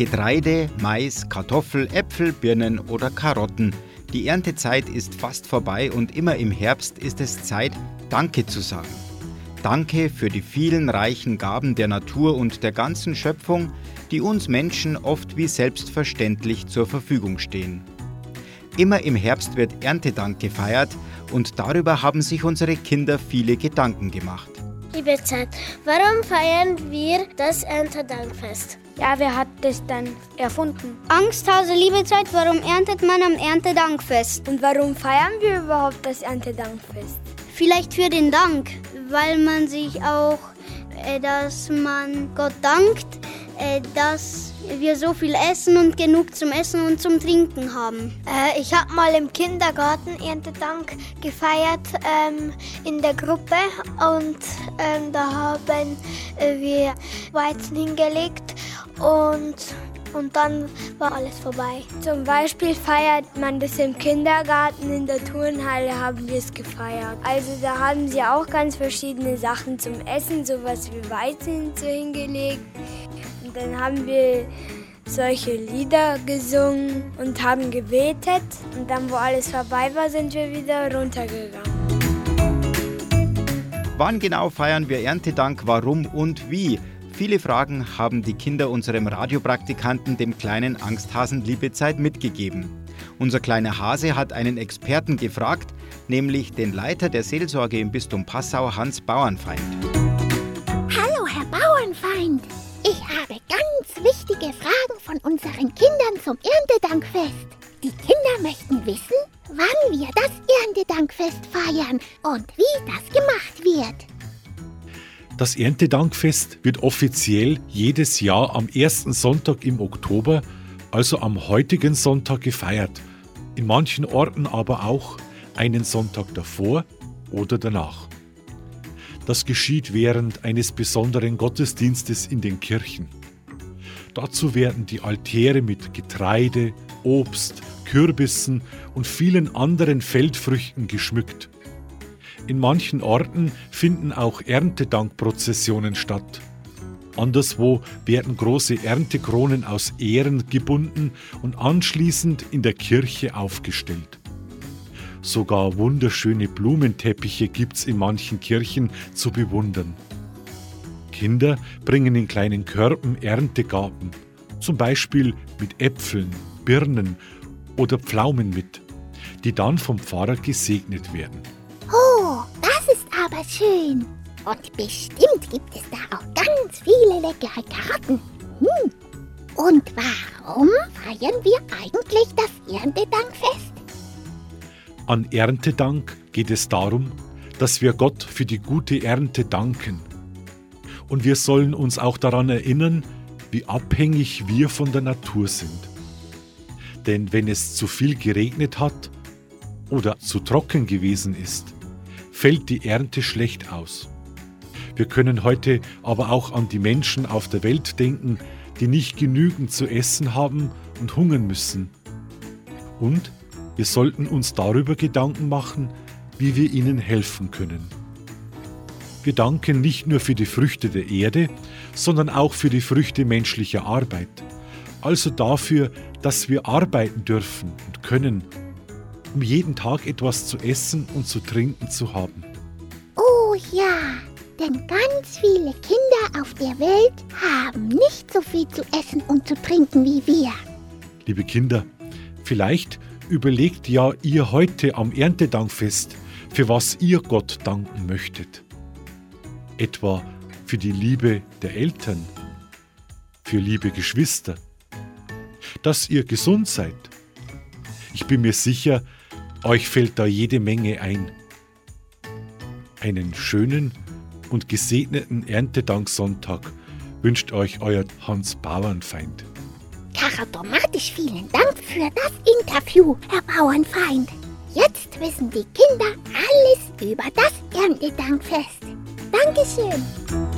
Getreide, Mais, Kartoffel, Äpfel, Birnen oder Karotten. Die Erntezeit ist fast vorbei und immer im Herbst ist es Zeit, Danke zu sagen. Danke für die vielen reichen Gaben der Natur und der ganzen Schöpfung, die uns Menschen oft wie selbstverständlich zur Verfügung stehen. Immer im Herbst wird Erntedank gefeiert und darüber haben sich unsere Kinder viele Gedanken gemacht. Liebe Zeit, warum feiern wir das Erntedankfest? Ja, wer hat das dann erfunden? Angsthase, liebe Zeit, warum erntet man am Erntedankfest? Und warum feiern wir überhaupt das Erntedankfest? Vielleicht für den Dank, weil man sich auch, äh, dass man Gott dankt, äh, dass wir so viel essen und genug zum Essen und zum Trinken haben. Äh, ich habe mal im Kindergarten Erntedank gefeiert ähm, in der Gruppe und ähm, da haben äh, wir Weizen hingelegt und und dann war alles vorbei. Zum Beispiel feiert man das im Kindergarten, in der Turnhalle haben wir es gefeiert. Also da haben sie auch ganz verschiedene Sachen zum Essen, sowas wie Weizen so hingelegt. Und dann haben wir solche Lieder gesungen und haben gebetet. Und dann, wo alles vorbei war, sind wir wieder runtergegangen. Wann genau feiern wir Erntedank, warum und wie? Viele Fragen haben die Kinder unserem Radiopraktikanten, dem kleinen Angsthasen Liebezeit, mitgegeben. Unser kleiner Hase hat einen Experten gefragt, nämlich den Leiter der Seelsorge im Bistum Passau, Hans Bauernfeind. Hallo, Herr Bauernfeind. Ich habe ganz wichtige Fragen von unseren Kindern zum Erntedankfest. Die Kinder möchten wissen, wann wir das Erntedankfest feiern und wie das gemacht wird. Das Erntedankfest wird offiziell jedes Jahr am ersten Sonntag im Oktober, also am heutigen Sonntag, gefeiert. In manchen Orten aber auch einen Sonntag davor oder danach. Das geschieht während eines besonderen Gottesdienstes in den Kirchen. Dazu werden die Altäre mit Getreide, Obst, Kürbissen und vielen anderen Feldfrüchten geschmückt. In manchen Orten finden auch Erntedankprozessionen statt. Anderswo werden große Erntekronen aus Ähren gebunden und anschließend in der Kirche aufgestellt. Sogar wunderschöne Blumenteppiche gibt's in manchen Kirchen zu bewundern. Kinder bringen in kleinen Körben Erntegaben, zum Beispiel mit Äpfeln, Birnen oder Pflaumen mit, die dann vom Pfarrer gesegnet werden aber schön. Und bestimmt gibt es da auch ganz viele leckere Karten. Hm. Und warum feiern wir eigentlich das Erntedankfest? An Erntedank geht es darum, dass wir Gott für die gute Ernte danken. Und wir sollen uns auch daran erinnern, wie abhängig wir von der Natur sind. Denn wenn es zu viel geregnet hat oder zu trocken gewesen ist, fällt die Ernte schlecht aus. Wir können heute aber auch an die Menschen auf der Welt denken, die nicht genügend zu essen haben und hungern müssen. Und wir sollten uns darüber Gedanken machen, wie wir ihnen helfen können. Wir danken nicht nur für die Früchte der Erde, sondern auch für die Früchte menschlicher Arbeit, also dafür, dass wir arbeiten dürfen und können um jeden Tag etwas zu essen und zu trinken zu haben. Oh ja, denn ganz viele Kinder auf der Welt haben nicht so viel zu essen und zu trinken wie wir. Liebe Kinder, vielleicht überlegt ja ihr heute am Erntedankfest, für was ihr Gott danken möchtet. Etwa für die Liebe der Eltern, für liebe Geschwister, dass ihr gesund seid. Ich bin mir sicher, euch fällt da jede Menge ein. Einen schönen und gesegneten Erntedanksonntag wünscht euch euer Hans Bauernfeind. Charaktermatisch vielen Dank für das Interview, Herr Bauernfeind. Jetzt wissen die Kinder alles über das Erntedankfest. Dankeschön.